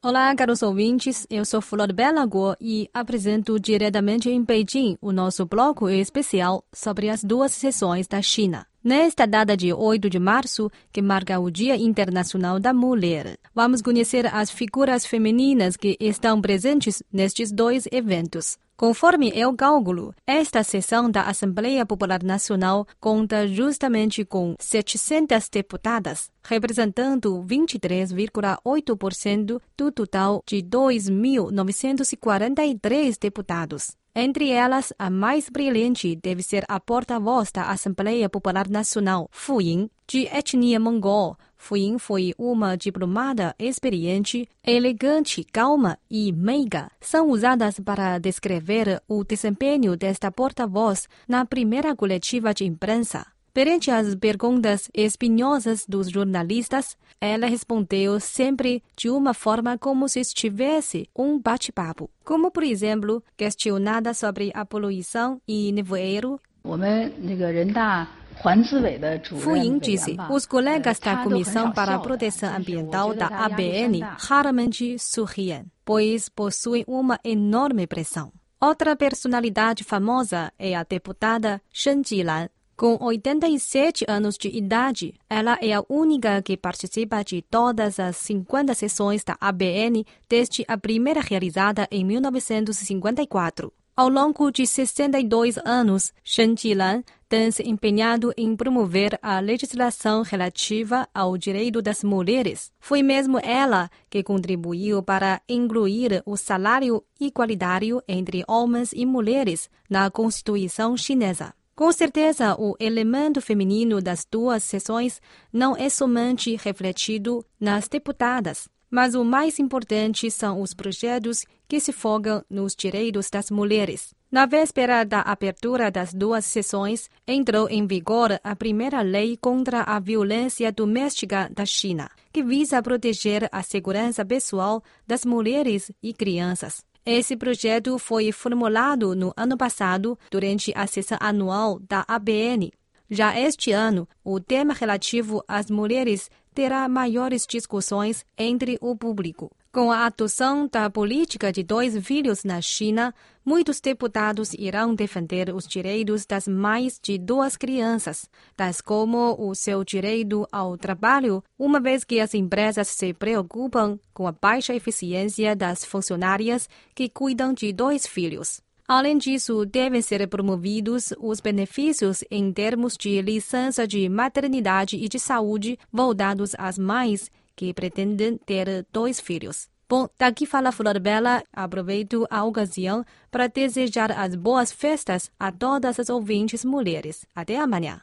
Olá, caros ouvintes. Eu sou Flor Bela Guo e apresento diretamente em Beijing o nosso bloco especial sobre as duas sessões da China. Nesta data de 8 de março, que marca o Dia Internacional da Mulher, vamos conhecer as figuras femininas que estão presentes nestes dois eventos. Conforme é o cálculo, esta sessão da Assembleia Popular Nacional conta justamente com 700 deputadas, representando 23,8% do total de 2.943 deputados. Entre elas, a mais brilhante deve ser a porta-voz da Assembleia Popular Nacional, Fu Ying, de etnia mongol. Fu Ying foi uma diplomada experiente, elegante, calma e meiga. São usadas para descrever o desempenho desta porta-voz na primeira coletiva de imprensa. Perante as perguntas espinhosas dos jornalistas, ela respondeu sempre de uma forma como se estivesse um bate-papo. Como, por exemplo, questionada sobre a poluição e nevoeiro, Fu Ying disse: os colegas da Comissão para a Proteção Ambiental da ABN raramente sorriem, pois possuem uma enorme pressão. Outra personalidade famosa é a deputada Shen Jilan, com 87 anos de idade, ela é a única que participa de todas as 50 sessões da ABN desde a primeira realizada em 1954. Ao longo de 62 anos, Shen Jilan tem se empenhado em promover a legislação relativa ao direito das mulheres. Foi mesmo ela que contribuiu para incluir o salário igualitário entre homens e mulheres na Constituição chinesa. Com certeza, o elemento feminino das duas sessões não é somente refletido nas deputadas, mas o mais importante são os projetos que se focam nos direitos das mulheres. Na véspera da abertura das duas sessões, entrou em vigor a primeira lei contra a violência doméstica da China, que visa proteger a segurança pessoal das mulheres e crianças. Esse projeto foi formulado no ano passado, durante a sessão anual da ABN. Já este ano, o tema relativo às mulheres terá maiores discussões entre o público. Com a adoção da política de dois filhos na China, muitos deputados irão defender os direitos das mães de duas crianças, tais como o seu direito ao trabalho, uma vez que as empresas se preocupam com a baixa eficiência das funcionárias que cuidam de dois filhos. Além disso, devem ser promovidos os benefícios em termos de licença de maternidade e de saúde voltados às mães que pretendem ter dois filhos. Bom, daqui fala Flor Bela. Aproveito a ocasião para desejar as boas festas a todas as ouvintes mulheres. Até amanhã.